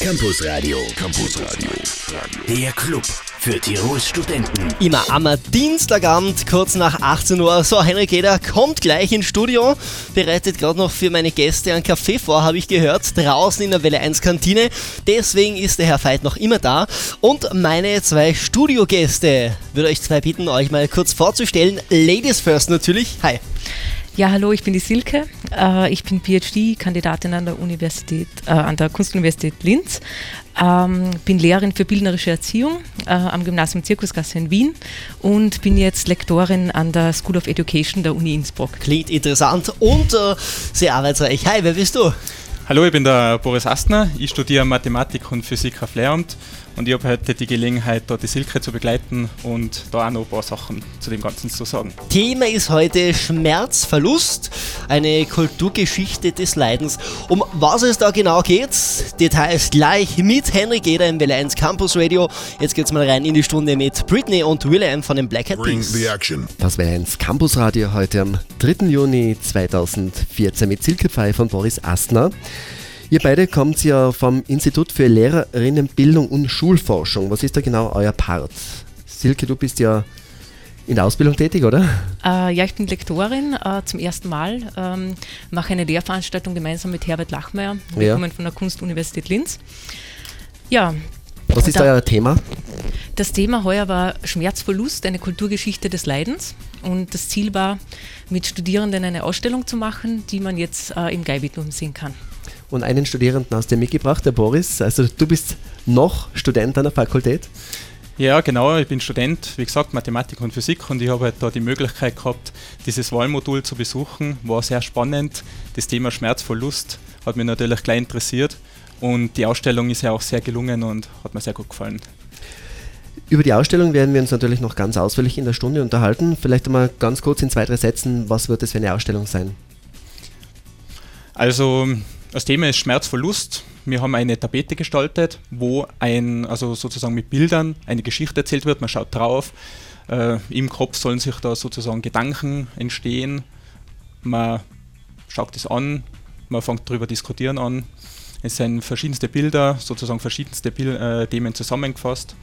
Campus Radio. Campus Radio. Der Club für Tirols Studenten. Immer am Dienstagabend, kurz nach 18 Uhr. So, Henrik Eder kommt gleich ins Studio, bereitet gerade noch für meine Gäste einen Kaffee vor, habe ich gehört, draußen in der Welle 1 Kantine. Deswegen ist der Herr Veit noch immer da. Und meine zwei Studiogäste. Würde euch zwei bitten, euch mal kurz vorzustellen. Ladies first natürlich. Hi. Ja, hallo, ich bin die Silke. Äh, ich bin PhD-Kandidatin an der Universität, äh, an der Kunstuniversität Linz. Ähm, bin Lehrerin für bildnerische Erziehung äh, am Gymnasium Zirkusgasse in Wien und bin jetzt Lektorin an der School of Education der Uni Innsbruck. Klingt interessant und sehr arbeitsreich. Hi, wer bist du? Hallo, ich bin der Boris Astner. Ich studiere Mathematik und Physik auf Lehramt und ich habe heute die Gelegenheit, dort die Silke zu begleiten und da auch noch ein paar Sachen zu dem Ganzen zu sagen. Thema ist heute Schmerzverlust, eine Kulturgeschichte des Leidens. Um was es da genau geht, Details gleich mit Henry Geder im Welle 1 Campus Radio. Jetzt geht's mal rein in die Stunde mit Britney und William von den Black Hat Bring Peas. the action. Das wäre 1 Campus Radio heute am 3. Juni 2014 mit Silke Pfeif von Boris Astner. Ihr beide kommt ja vom Institut für Lehrerinnenbildung und Schulforschung. Was ist da genau euer Part? Silke, du bist ja in der Ausbildung tätig, oder? Äh, ja, ich bin Lektorin äh, zum ersten Mal, ähm, mache eine Lehrveranstaltung gemeinsam mit Herbert Lachmeier. Wir Ja. kommen von der Kunstuniversität Linz. Ja, Was ist Da- euer Thema? Das Thema heuer war Schmerzverlust, eine Kulturgeschichte des Leidens. Und das Ziel war, mit Studierenden eine Ausstellung zu machen, die man jetzt äh, im Geibitum sehen kann. Und einen Studierenden hast du mitgebracht, der Boris. Also du bist noch Student an der Fakultät. Ja, genau, ich bin Student, wie gesagt, Mathematik und Physik und ich habe halt da die Möglichkeit gehabt, dieses Wahlmodul zu besuchen. War sehr spannend. Das Thema Schmerzverlust hat mich natürlich gleich interessiert und die Ausstellung ist ja auch sehr gelungen und hat mir sehr gut gefallen. Über die Ausstellung werden wir uns natürlich noch ganz ausführlich in der Stunde unterhalten. Vielleicht einmal ganz kurz in zwei, drei Sätzen, was wird es für eine Ausstellung sein? Also das Thema ist Schmerzverlust. Wir haben eine Tapete gestaltet, wo ein, also sozusagen mit Bildern eine Geschichte erzählt wird. Man schaut drauf. Äh, Im Kopf sollen sich da sozusagen Gedanken entstehen. Man schaut es an, man fängt darüber diskutieren an. Es sind verschiedenste Bilder, sozusagen verschiedenste Bil äh, Themen zusammengefasst.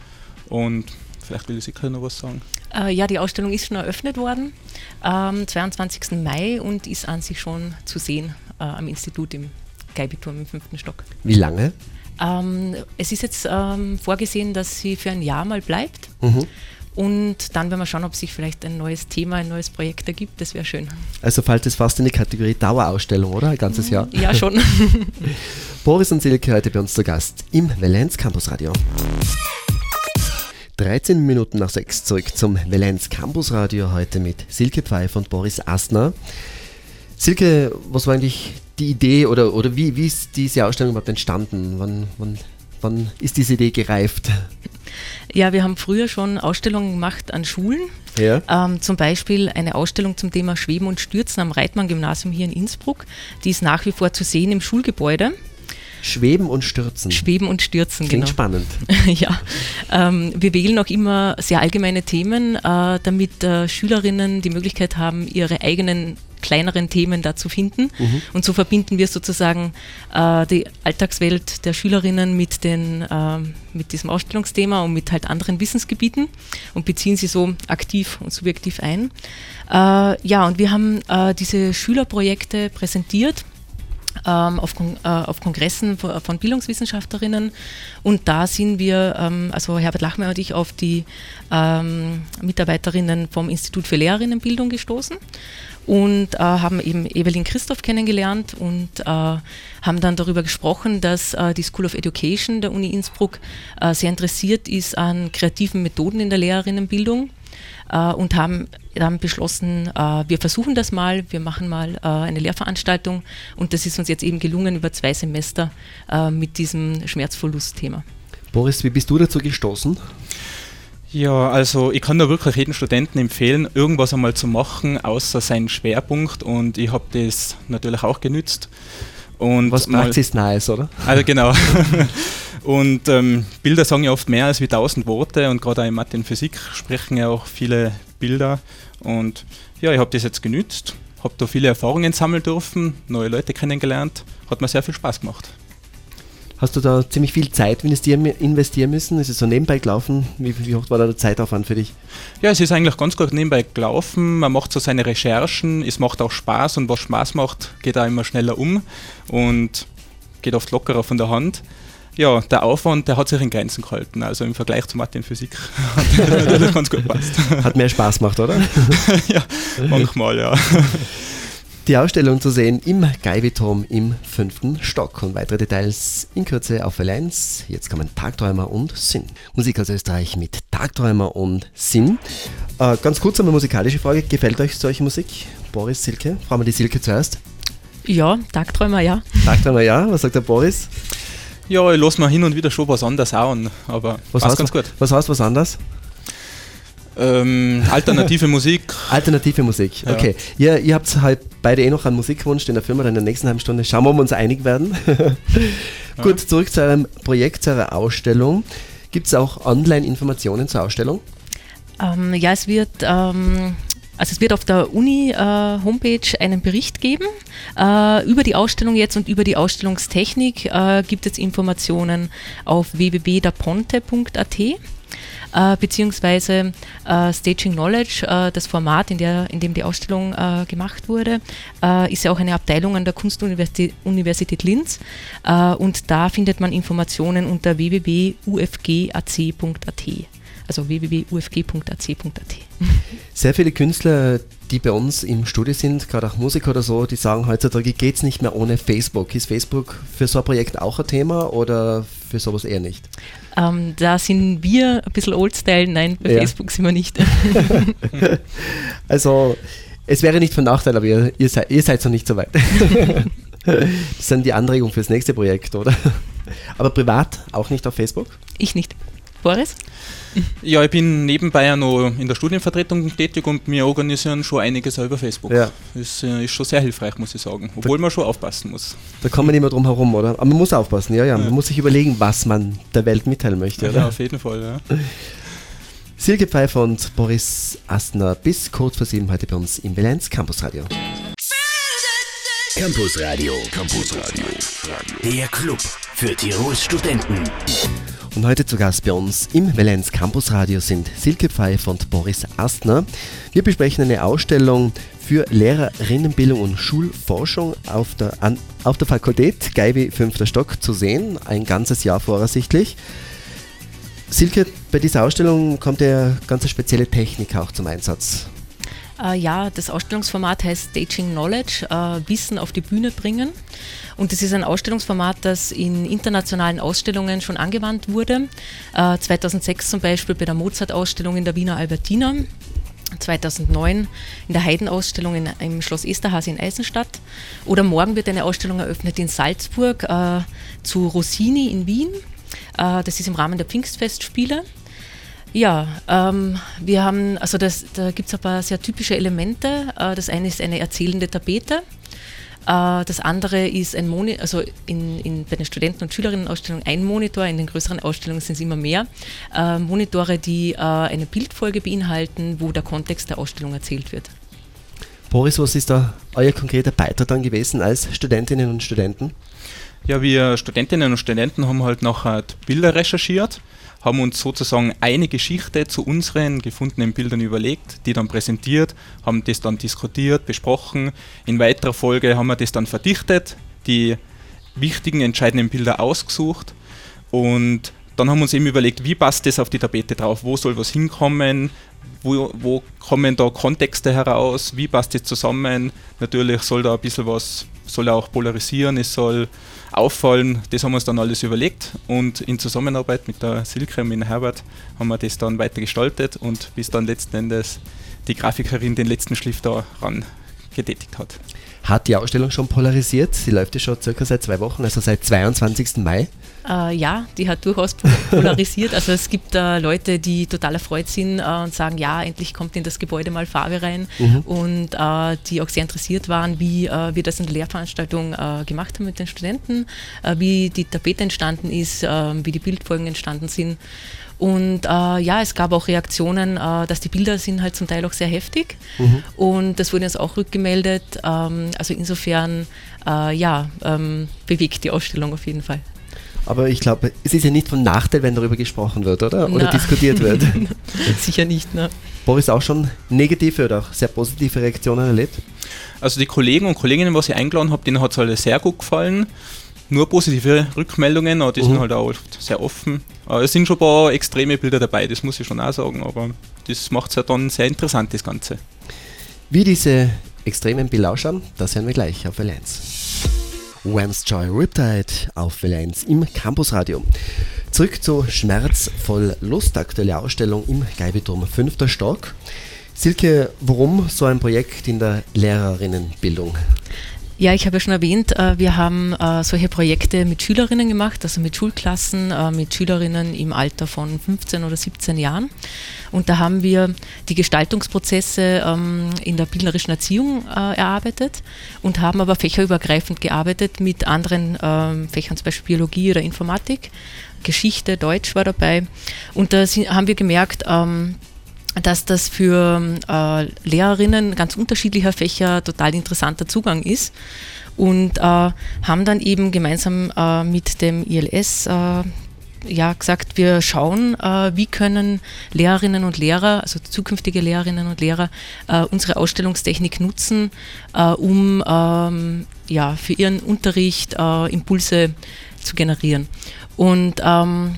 Und vielleicht will Sicher noch was sagen. Äh, ja, die Ausstellung ist schon eröffnet worden am 22. Mai und ist an sich schon zu sehen äh, am Institut im Geibiturm im fünften Stock. Wie lange? Ähm, es ist jetzt ähm, vorgesehen, dass sie für ein Jahr mal bleibt. Mhm. Und dann werden wir schauen, ob sich vielleicht ein neues Thema, ein neues Projekt ergibt. Das wäre schön. Also fällt es fast in die Kategorie Dauerausstellung, oder? Ein ganzes Jahr. Ja, schon. Boris und Silke heute bei uns zu Gast im Valenz Campus Radio. 13 Minuten nach 6 zurück zum Valenz Campus Radio heute mit Silke Pfeif und Boris Astner. Silke, was war eigentlich die Idee oder, oder wie, wie ist diese Ausstellung überhaupt entstanden? Wann, wann, wann ist diese Idee gereift? Ja, wir haben früher schon Ausstellungen gemacht an Schulen. Ja. Ähm, zum Beispiel eine Ausstellung zum Thema Schweben und Stürzen am Reitmann-Gymnasium hier in Innsbruck. Die ist nach wie vor zu sehen im Schulgebäude. Schweben und Stürzen. Schweben und Stürzen, Klingt genau. spannend. ja, ähm, wir wählen auch immer sehr allgemeine Themen, äh, damit äh, Schülerinnen die Möglichkeit haben, ihre eigenen kleineren Themen da zu finden. Und so verbinden wir sozusagen äh, die Alltagswelt der Schülerinnen mit, den, ähm, mit diesem Ausstellungsthema und mit halt anderen Wissensgebieten und beziehen sie so aktiv und subjektiv ein. Äh, ja, und wir haben äh, diese Schülerprojekte präsentiert auf, Kon äh, auf Kongressen von, von Bildungswissenschaftlerinnen. Und da sind wir, ähm, also Herbert Lachmeier und ich, auf die ähm, Mitarbeiterinnen vom Institut für Lehrerinnenbildung gestoßen und äh, haben eben Evelyn Christoph kennengelernt und äh, haben dann darüber gesprochen, dass äh, die School of Education der Uni Innsbruck äh, sehr interessiert ist an kreativen Methoden in der Lehrerinnenbildung äh, und haben dann beschlossen, äh, wir versuchen das mal, wir machen mal äh, eine Lehrveranstaltung und das ist uns jetzt eben gelungen über zwei Semester äh, mit diesem Schmerzverlustthema. Boris, wie bist du dazu gestoßen? Ja, also ich kann da wirklich jedem Studenten empfehlen, irgendwas einmal zu machen, außer seinen Schwerpunkt und ich habe das natürlich auch genützt. Und Was mal- praxisnahes, oder? Also genau. und ähm, Bilder sagen ja oft mehr als wie tausend Worte und gerade auch in Mathe und Physik sprechen ja auch viele Bilder. Und ja, ich habe das jetzt genützt, habe da viele Erfahrungen sammeln dürfen, neue Leute kennengelernt, hat mir sehr viel Spaß gemacht. Hast du da ziemlich viel Zeit investieren müssen? Ist es so nebenbei gelaufen? Wie, wie hoch war da der Zeitaufwand für dich? Ja, es ist eigentlich ganz gut nebenbei gelaufen. Man macht so seine Recherchen, es macht auch Spaß und was Spaß macht, geht auch immer schneller um und geht oft lockerer von der Hand. Ja, der Aufwand, der hat sich in Grenzen gehalten. Also im Vergleich zu Mathe in Physik hat das ganz gut passt. Hat mehr Spaß gemacht, oder? ja, manchmal, ja die Ausstellung zu sehen im Geiviturm im fünften Stock. Und weitere Details in Kürze auf L1. Jetzt kommen Tagträumer und Sinn. Musik aus Österreich mit Tagträumer und Sinn. Äh, ganz kurz eine musikalische Frage. Gefällt euch solche Musik? Boris, Silke? Fragen wir die Silke zuerst. Ja, Tagträumer ja. Tagträumer ja. Was sagt der Boris? Ja, ich lasse mal hin und wieder schon was anderes an, aber was heißt, ganz gut. Was heißt was anderes? Ähm, alternative Musik. Alternative Musik, ja. okay. Ihr, ihr habt halt beide eh noch einen Musikwunsch in der Firma, dann in der nächsten halben Stunde. Schauen wir, ob wir uns einig werden. Gut, zurück zu eurem Projekt, zu eurer Ausstellung. Gibt es auch Online-Informationen zur Ausstellung? Ähm, ja, es wird. Ähm also es wird auf der Uni-Homepage äh, einen Bericht geben äh, über die Ausstellung jetzt und über die Ausstellungstechnik äh, gibt es Informationen auf www.daponte.at äh, beziehungsweise äh, Staging Knowledge, äh, das Format, in, der, in dem die Ausstellung gemacht wurde, ist ja auch eine Abteilung an der Kunstuniversität Universität Linz und da findet man Informationen unter www.ufgac.at also www.ufg.ac.at. Sehr viele Künstler, die bei uns im Studio sind, gerade auch Musiker oder so, die sagen heutzutage geht es nicht mehr ohne Facebook. Ist Facebook für so ein Projekt auch ein Thema oder für sowas eher nicht? Ähm, da sind wir ein bisschen Oldstyle, nein, bei ja. Facebook sind wir nicht. also es wäre nicht von Nachteil, aber ihr, ihr, seid, ihr seid noch nicht so weit. das sind die Anregungen fürs nächste Projekt, oder? Aber privat auch nicht auf Facebook? Ich nicht. Boris? Ja, ich bin nebenbei ja noch in der Studienvertretung tätig und wir organisieren schon einiges über Facebook. Ja. Das äh, ist schon sehr hilfreich, muss ich sagen. Obwohl da, man schon aufpassen muss. Da kommt man nicht mehr drum herum, oder? Aber man muss aufpassen, ja, ja. Man ja. muss sich überlegen, was man der Welt mitteilen möchte, oder? Ja, auf jeden Fall, ja. Silke Pfeiffer und Boris Astner bis kurz vor sieben heute bei uns im Valenz Campus Radio. Campus Radio. Campus Radio. Der Club für Tirols Studenten. Und heute zu Gast bei uns im Valenz Campus Radio sind Silke Pfeiffer und Boris Astner. Wir besprechen eine Ausstellung für Lehrerinnenbildung und Schulforschung auf der, an, auf der Fakultät Geiwi 5. Stock zu sehen, ein ganzes Jahr voraussichtlich. Silke, bei dieser Ausstellung kommt ja ganz spezielle Technik auch zum Einsatz. Äh, ja, das Ausstellungsformat heißt Staging Knowledge, äh, Wissen auf die Bühne bringen. Und das ist ein Ausstellungsformat, das in internationalen Ausstellungen schon angewandt wurde. Äh, 2006 zum Beispiel bei der Mozart-Ausstellung in der Wiener Albertina. 2009 in der Heidenausstellung in, im Schloss Esterhase in Eisenstadt. Oder morgen wird eine Ausstellung eröffnet in Salzburg äh, zu Rossini in Wien. Äh, das ist im Rahmen der Pfingstfestspiele. Ja, ähm, wir haben, also das, da gibt es ein paar sehr typische Elemente. Äh, das eine ist eine erzählende Tapete. Äh, das andere ist ein Monitor, also in, in, bei den Studenten- und Schülerinnenausstellungen ein Monitor, in den größeren Ausstellungen sind es immer mehr. Äh, Monitore, die äh, eine Bildfolge beinhalten, wo der Kontext der Ausstellung erzählt wird. Boris, was ist da euer konkreter Beitrag dann gewesen als Studentinnen und Studenten? Ja, wir Studentinnen und Studenten haben halt nachher Bilder recherchiert haben uns sozusagen eine Geschichte zu unseren gefundenen Bildern überlegt, die dann präsentiert, haben das dann diskutiert, besprochen. In weiterer Folge haben wir das dann verdichtet, die wichtigen, entscheidenden Bilder ausgesucht und dann haben wir uns eben überlegt, wie passt das auf die Tapete drauf, wo soll was hinkommen, wo, wo kommen da Kontexte heraus, wie passt das zusammen. Natürlich soll da ein bisschen was, soll auch polarisieren, es soll auffallen. Das haben wir uns dann alles überlegt und in Zusammenarbeit mit der Silke und mit Herbert haben wir das dann weiter gestaltet und bis dann letzten Endes die Grafikerin den letzten Schliff daran getätigt hat. Hat die Ausstellung schon polarisiert? Sie läuft ja schon circa seit zwei Wochen, also seit 22. Mai. Äh, ja, die hat durchaus polarisiert. Also es gibt äh, Leute, die total erfreut sind äh, und sagen, ja, endlich kommt in das Gebäude mal Farbe rein mhm. und äh, die auch sehr interessiert waren, wie äh, wir das in der Lehrveranstaltung äh, gemacht haben mit den Studenten, wie die Tapete entstanden ist, wie die Bildfolgen entstanden sind. Und äh, ja, es gab auch Reaktionen, äh, dass die Bilder sind halt zum Teil auch sehr heftig. Mhm. Und das wurde uns auch rückgemeldet. Ähm, also insofern, äh, ja, ähm, bewegt die Ausstellung auf jeden Fall. Aber ich glaube, es ist ja nicht von Nachteil, wenn darüber gesprochen wird, oder? Oder Na. diskutiert wird. Sicher nicht, ne? Boris auch schon negative oder auch sehr positive Reaktionen erlebt? Also die Kollegen und Kolleginnen, was ich eingeladen habe, denen hat es alle sehr gut gefallen. Nur positive Rückmeldungen, aber die Mhm. sind halt auch oft sehr offen. Es sind schon ein paar extreme Bilder dabei, das muss ich schon auch sagen, aber das macht es ja dann sehr interessant, das Ganze. Wie diese extremen Bilder ausschauen, das hören wir gleich auf Welle 1. Wham's Joy Riptide auf Welle 1 im Campusradio. Zurück zu Schmerzvoll Lust, aktuelle Ausstellung im Geibeturm 5. Stock. Silke, warum so ein Projekt in der Lehrerinnenbildung? Ja, ich habe ja schon erwähnt, äh, wir haben äh, solche Projekte mit Schülerinnen gemacht, also mit Schulklassen, äh, mit Schülerinnen im Alter von 15 oder 17 Jahren. Und da haben wir die Gestaltungsprozesse ähm, in der bildnerischen Erziehung erarbeitet und haben aber fächerübergreifend gearbeitet mit anderen ähm, Fächern, zum Beispiel Biologie oder Informatik. Geschichte, Deutsch war dabei. Und da haben wir gemerkt, ähm, dass das für äh, Lehrerinnen ganz unterschiedlicher Fächer total interessanter Zugang ist und äh, haben dann eben gemeinsam äh, mit dem ILS äh, ja, gesagt, wir schauen, äh, wie können Lehrerinnen und Lehrer, also zukünftige Lehrerinnen und Lehrer, äh, unsere Ausstellungstechnik nutzen, um ähm, ja, für ihren Unterricht Impulse zu generieren. Und ähm,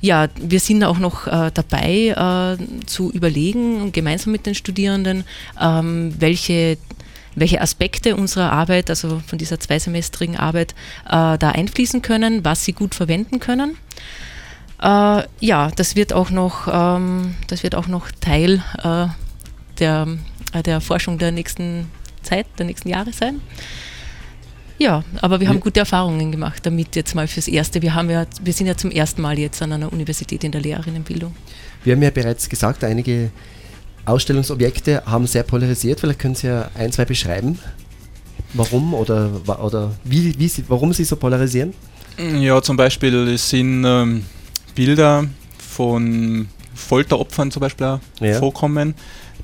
ja, wir sind auch noch äh, dabei äh, zu überlegen, gemeinsam mit den Studierenden, ähm, welche, welche Aspekte unserer Arbeit, also von dieser zweisemestrigen Arbeit, äh, da einfließen können, was sie gut verwenden können. Äh, ja, das wird auch noch, ähm, das wird auch noch Teil äh, der, äh, der Forschung der nächsten Zeit, der nächsten Jahre sein. Ja, aber wir haben gute Erfahrungen gemacht damit jetzt mal fürs Erste. Wir, haben ja, wir sind ja zum ersten Mal jetzt an einer Universität in der Lehrerinnenbildung. Wir haben ja bereits gesagt, einige Ausstellungsobjekte haben sehr polarisiert. Vielleicht können Sie ja ein, zwei beschreiben, warum oder, oder wie, wie sie, warum sie so polarisieren. Ja, zum Beispiel es sind ähm, Bilder von Folteropfern zum Beispiel auch Ja. vorkommen.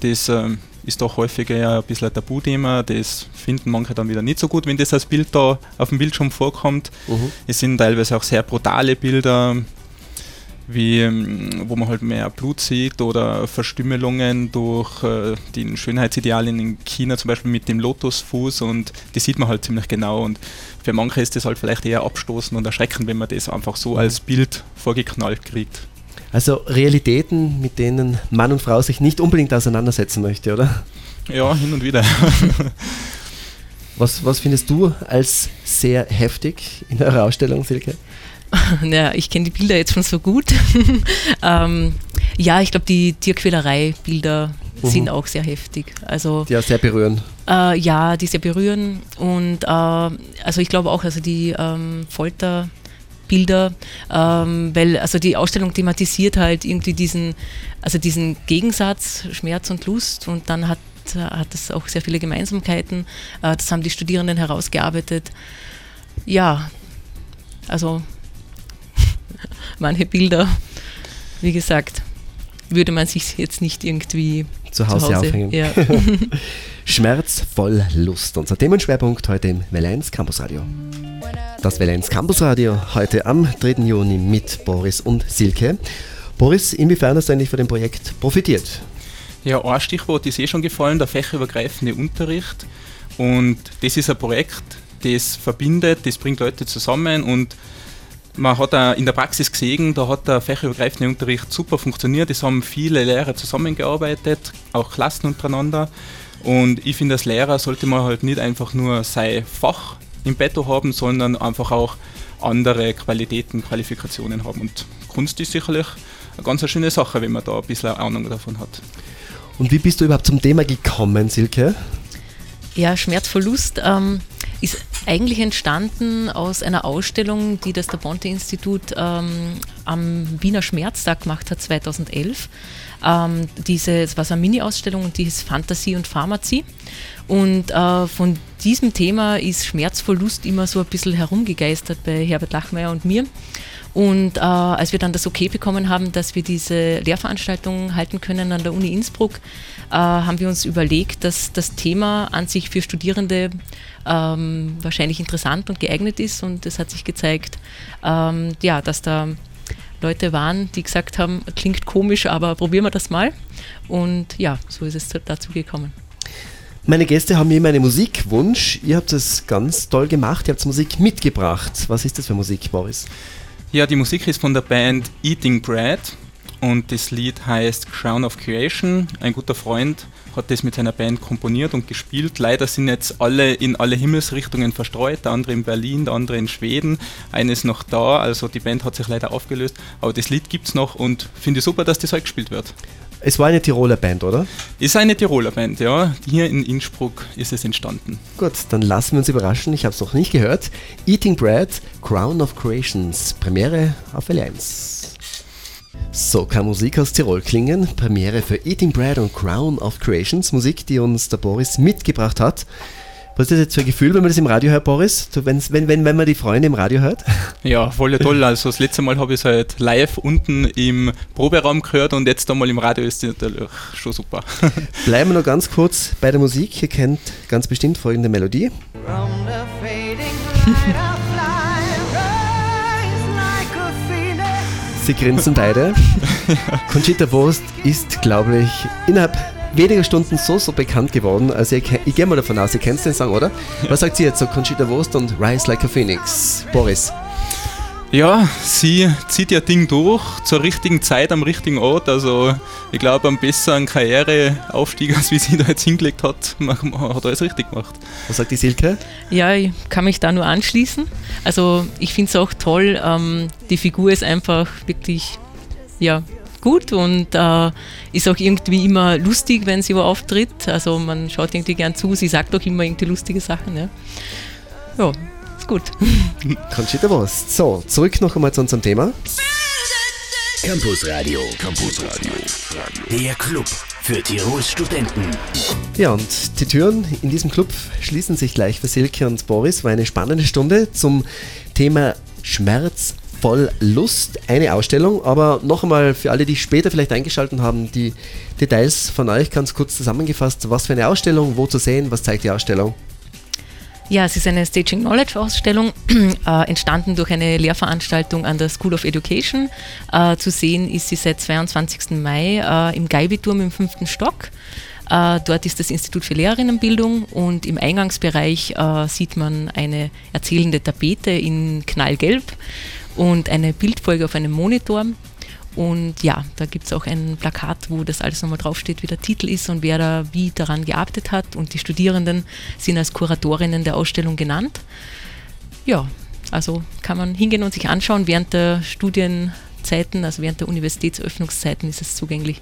Das ähm, ist doch häufiger ja ein bisschen ein Tabuthema. Das finden manche dann wieder nicht so gut, wenn das als Bild da auf dem Bildschirm vorkommt. Mhm. Es sind teilweise auch sehr brutale Bilder, wie, ähm, wo man halt mehr Blut sieht oder Verstümmelungen durch äh, die Schönheitsidealen in China, zum Beispiel mit dem Lotusfuß und die sieht man halt ziemlich genau und für manche ist das halt vielleicht eher abstoßend und erschreckend, wenn man das einfach so als Bild vorgeknallt kriegt. Also Realitäten, mit denen Mann und Frau sich nicht unbedingt auseinandersetzen möchte, oder? Ja, hin und wieder. Was, was findest du als sehr heftig in eurer Ausstellung, Silke? Naja, ich kenne die Bilder jetzt schon so gut. ähm, ja, ich glaube, die Tierquälerei-Bilder Mhm. sind auch sehr heftig. Also Die ja sehr berühren. Äh, ja, die sehr berühren und äh, also ich glaube auch, also die ähm, Folterbilder, ähm, weil also die Ausstellung thematisiert halt irgendwie diesen, also diesen Gegensatz Schmerz und Lust und dann hat hat es auch sehr viele Gemeinsamkeiten. Äh, das haben die Studierenden herausgearbeitet. Ja, also manche Bilder, wie gesagt, würde man sich jetzt nicht irgendwie Zu Hause, aufhängen. Ja. Schmerzvoll Lust. Unser Themenschwerpunkt heute im Welle 1 Campusradio. Das Welle 1 Campusradio heute am 3. Juni mit Boris und Silke. Boris, inwiefern hast du eigentlich von dem Projekt profitiert? Ja, ein Stichwort ist eh schon gefallen, der fächerübergreifende Unterricht. Und das ist ein Projekt, das verbindet, das bringt Leute zusammen und man hat auch in der Praxis gesehen, da hat der fächerübergreifende Unterricht super funktioniert. Es haben viele Lehrer zusammengearbeitet, auch Klassen untereinander. Und ich finde, als Lehrer sollte man halt nicht einfach nur sein Fach im Betto haben, sondern einfach auch andere Qualitäten, Qualifikationen haben. Und Kunst ist sicherlich eine ganz schöne Sache, wenn man da ein bisschen Ahnung davon hat. Und wie bist du überhaupt zum Thema gekommen, Silke? Ja, Schmerzverlust ähm, ist eigentlich entstanden aus einer Ausstellung, die das der Bonte-Institut ähm, am Wiener Schmerztag gemacht hat 2011. Ähm, diese, es war so eine Mini-Ausstellung und die hieß Fantasie und Pharmazie. Und äh, von diesem Thema ist Schmerzverlust immer so ein bisschen herumgegeistert bei Herbert Lachmeier und mir. Und äh, als wir dann das Okay bekommen haben, dass wir diese Lehrveranstaltung halten können an der Uni Innsbruck, äh, haben wir uns überlegt, dass das Thema an sich für Studierende ähm, wahrscheinlich interessant und geeignet ist. Und es hat sich gezeigt, ähm, ja, dass da Leute waren, die gesagt haben, klingt komisch, aber probieren wir das mal. Und ja, so ist es dazu gekommen. Meine Gäste haben mir immer einen Musikwunsch. Ihr habt das ganz toll gemacht. Ihr habt Musik mitgebracht. Was ist das für Musik, Boris? Ja, die Musik ist von der Band Eating Bread und das Lied heißt Crown of Creation. Ein guter Freund hat das mit seiner Band komponiert und gespielt. Leider sind jetzt alle in alle Himmelsrichtungen verstreut, der andere in Berlin, der andere in Schweden. Einer ist noch da, also die Band hat sich leider aufgelöst, aber das Lied gibt es noch und finde super, dass das heute gespielt wird. Es war eine Tiroler Band, oder? Ist eine Tiroler Band, ja. Hier in Innsbruck ist es entstanden. Gut, dann lassen wir uns überraschen. Ich habe es noch nicht gehört. Eating Bread, Crown of Creations, Premiere auf L1. So kann Musik aus Tirol klingen. Premiere für Eating Bread und Crown of Creations. Musik, die uns der Boris mitgebracht hat. Was ist das jetzt für ein Gefühl, wenn man das im Radio hört, Boris? Wenn, wenn, wenn, wenn man die Freunde im Radio hört? Ja, voll toll. Also das letzte Mal habe ich es halt live unten im Proberaum gehört und jetzt einmal im Radio ist es natürlich schon super. Bleiben wir noch ganz kurz bei der Musik. Ihr kennt ganz bestimmt folgende Melodie. Sie grinsen beide. Conchita Wurst ist, glaube ich, innerhalb weniger Stunden so, so bekannt geworden. Also ich, ich gehe mal davon aus, ihr kennt den Song, oder? Was sagt sie jetzt so Conchita Wurst und Rise Like a Phoenix? Boris. Ja, sie zieht ihr Ding durch zur richtigen Zeit am richtigen Ort. Also ich glaube, am besseren Karriereaufstieg, als wie sie da jetzt hingelegt hat, hat alles richtig gemacht. Was sagt die Silke? Ja, ich kann mich da nur anschließen. Also ich finde es auch toll. Ähm, die Figur ist einfach wirklich ja, gut und äh, ist auch irgendwie immer lustig, wenn sie wo auftritt. Also man schaut irgendwie gern zu. Sie sagt auch immer irgendwie lustige Sachen. Ja, ja ist gut. Conchita Wurst. So, zurück noch einmal zu unserem Thema. Campus Radio. Campus Radio. Der Club für Tirols Studenten. Ja, und die Türen in diesem Club schließen sich gleich für Silke und Boris. War eine spannende Stunde zum Thema Schmerz voll Lust. Eine Ausstellung, aber noch einmal für alle, die später vielleicht eingeschaltet haben, die Details von euch ganz kurz zusammengefasst. Was für eine Ausstellung, wo zu sehen, was zeigt die Ausstellung? Ja, es ist eine Staging Knowledge Ausstellung, äh, entstanden durch eine Lehrveranstaltung an der School of Education. Äh, zu sehen ist sie seit 22. Mai äh, im Geibiturm im fünften Stock. Äh, dort ist das Institut für Lehrerinnenbildung und im Eingangsbereich äh, sieht man eine erzählende Tapete in Knallgelb und eine Bildfolge auf einem Monitor. Und ja, da gibt es auch ein Plakat, wo das alles nochmal draufsteht, wie der Titel ist und wer da wie daran gearbeitet hat. Und die Studierenden sind als Kuratorinnen der Ausstellung genannt. Ja, also kann man hingehen und sich anschauen. Während der Studienzeiten, also während der Universitätsöffnungszeiten ist es zugänglich.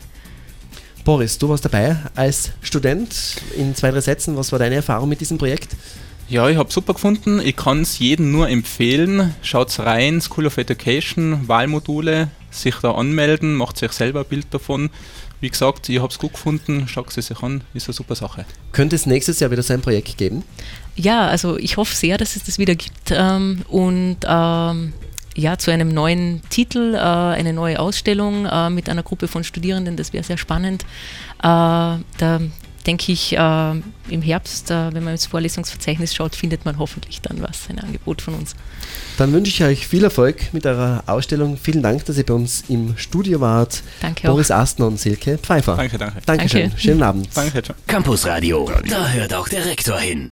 Boris, du warst dabei als Student. In zwei, drei Sätzen, was war deine Erfahrung mit diesem Projekt? Ja, ich habe super gefunden. Ich kann es jedem nur empfehlen. Schaut rein, School of Education, Wahlmodule, sich da anmelden, macht sich selber ein Bild davon. Wie gesagt, ich habe es gut gefunden, schaut es sich an, ist eine super Sache. Könnte es nächstes Jahr wieder so ein Projekt geben? Ja, also ich hoffe sehr, dass es das wieder gibt ähm, und ähm, ja, zu einem neuen Titel, äh, eine neue Ausstellung äh, mit einer Gruppe von Studierenden, das wäre sehr spannend. Äh, da denke ich, äh, im Herbst, äh, wenn man ins Vorlesungsverzeichnis schaut, findet man hoffentlich dann was, ein Angebot von uns. Dann wünsche ich euch viel Erfolg mit eurer Ausstellung. Vielen Dank, dass ihr bei uns im Studio wart. Danke Boris auch. Astner und Silke Pfeiffer. Danke, danke. Dankeschön. Danke. Schönen Abend. Danke, ciao. Campus Radio. Da hört auch der Rektor hin.